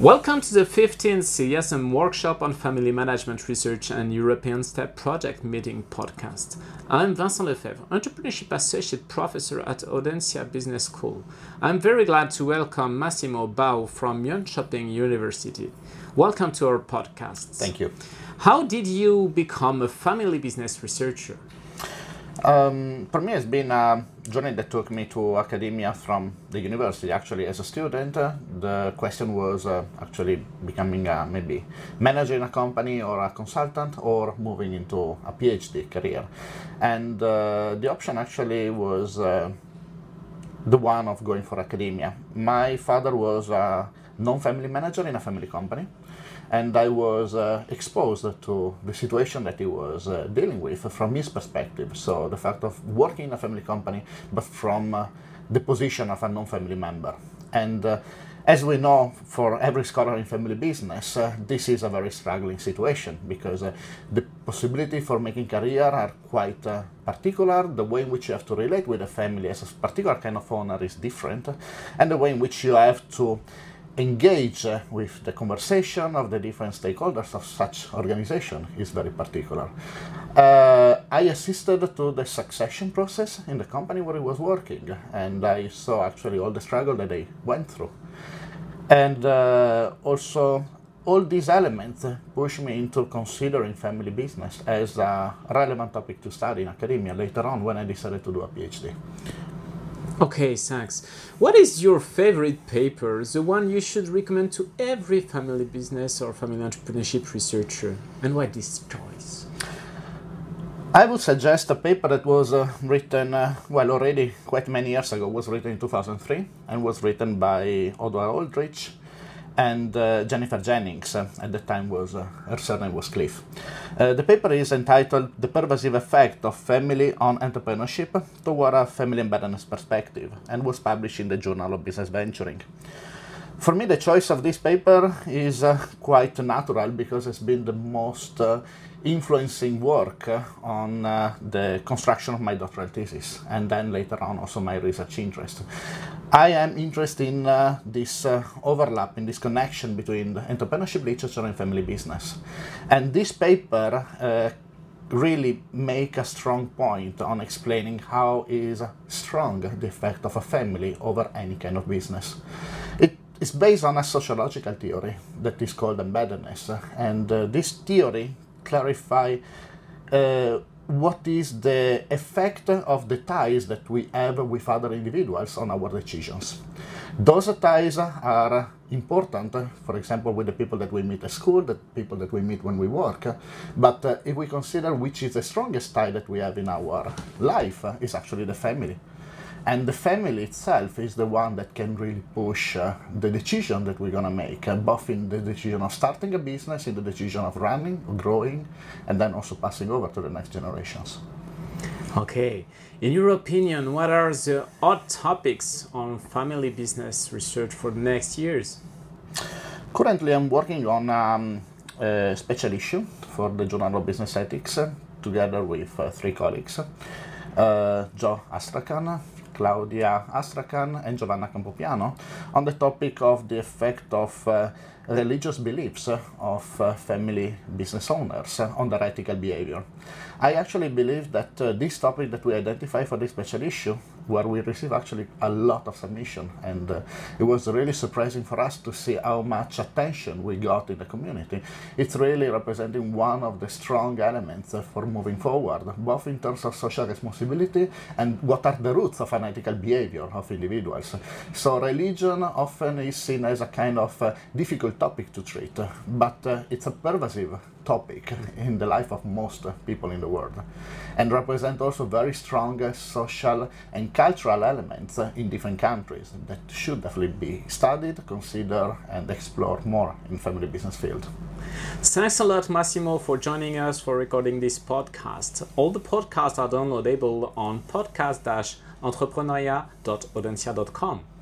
Welcome to the 15th EIASM Workshop on Family Management Research and European STEP Project Meeting podcast. I'm Vincent Lefebvre, Entrepreneurship Associate Professor at Audencia Business School. I'm very glad to welcome Massimo Bau from Jönköping University. Welcome to our podcast. Thank you. How did you become a family business researcher? Um, for me, it's been a journey that took me to academia from the university. Actually, as a student, uh, the question was uh, actually becoming a, maybe manager in a company or a consultant or moving into a PhD career. And uh, the option actually was uh, the one of going for academia. My father was a non-family manager in a family company and I was uh, exposed to the situation that he was uh, dealing with from his perspective. So the fact of working in a family company, but from uh, the position of a non-family member. And uh, as we know, for every scholar in family business, uh, this is a very struggling situation because uh, the possibility for making career are quite particular. The way in which you have to relate with a family as a particular kind of owner is different, and the way in which you have to engage with the conversation of the different stakeholders of such organization is very particular. Uh, I assisted to the succession process in the company where I was working, and I saw actually all the struggle that they went through. And uh, also, all these elements push me into considering family business as a relevant topic to study in academia later on when I decided to do a PhD. Okay, thanks. What is your favorite paper, the one you should recommend to every family business or family entrepreneurship researcher, and why this choice? I would suggest a paper that was uh, written, uh, well, already quite many years ago, was written in 2003 and was written by Howard Aldrich and uh, Jennifer Jennings, uh, at the time was uh, her surname was Cliff. Uh, the paper is entitled "The Pervasive Effect of Family on Entrepreneurship Toward a Family and Business Perspective" and was published in the Journal of Business Venturing. For me, the choice of this paper is uh, quite natural because it's been the most uh, influencing work on uh, the construction of my doctoral thesis and then later on also my research interest. I am interested in uh, this uh, overlap, in this connection between entrepreneurship literature and family business. And this paper uh, really make a strong point on explaining how is strong the effect of a family over any kind of business. It is based on a sociological theory that is called embeddedness, and uh, this theory clarifies uh, what is the effect of the ties that we have with other individuals on our decisions. Those ties are important, for example, with the people that we meet at school, the people that we meet when we work. But uh, if we consider which is the strongest tie that we have in our life, uh, is actually the family and the family itself is the one that can really push uh, the decision that we're going to make uh, both in the decision of starting a business in the decision of running growing and then also passing over to the next generations. Okay. In your opinion what are the hot topics on family business research for the next years? Currently i'm working on um, a special issue for the journal of business ethics uh, together with uh, three colleagues. Uh, joe Astrachan Claudia Astrachan and Giovanna Campopiano on the topic of the effect of uh, religious beliefs of uh, family business owners on their ethical behavior. I actually believe that uh, this topic that we identify for this special issue, where we receive actually a lot of submission, and uh, it was really surprising for us to see how much attention we got in the community. It's really representing one of the strong elements for moving forward, both in terms of social responsibility and what are the roots of an ethical behavior of individuals. So religion often is seen as a kind of uh, difficult topic to treat, but uh, it's a pervasive topic in the life of most people in the world and represent also very strong social and cultural elements in different countries that should definitely be studied, considered and explored more in family business field. Thanks a lot Massimo for joining us for recording this podcast. All the podcasts are downloadable on podcast-entrepreneuriat.audencia.com.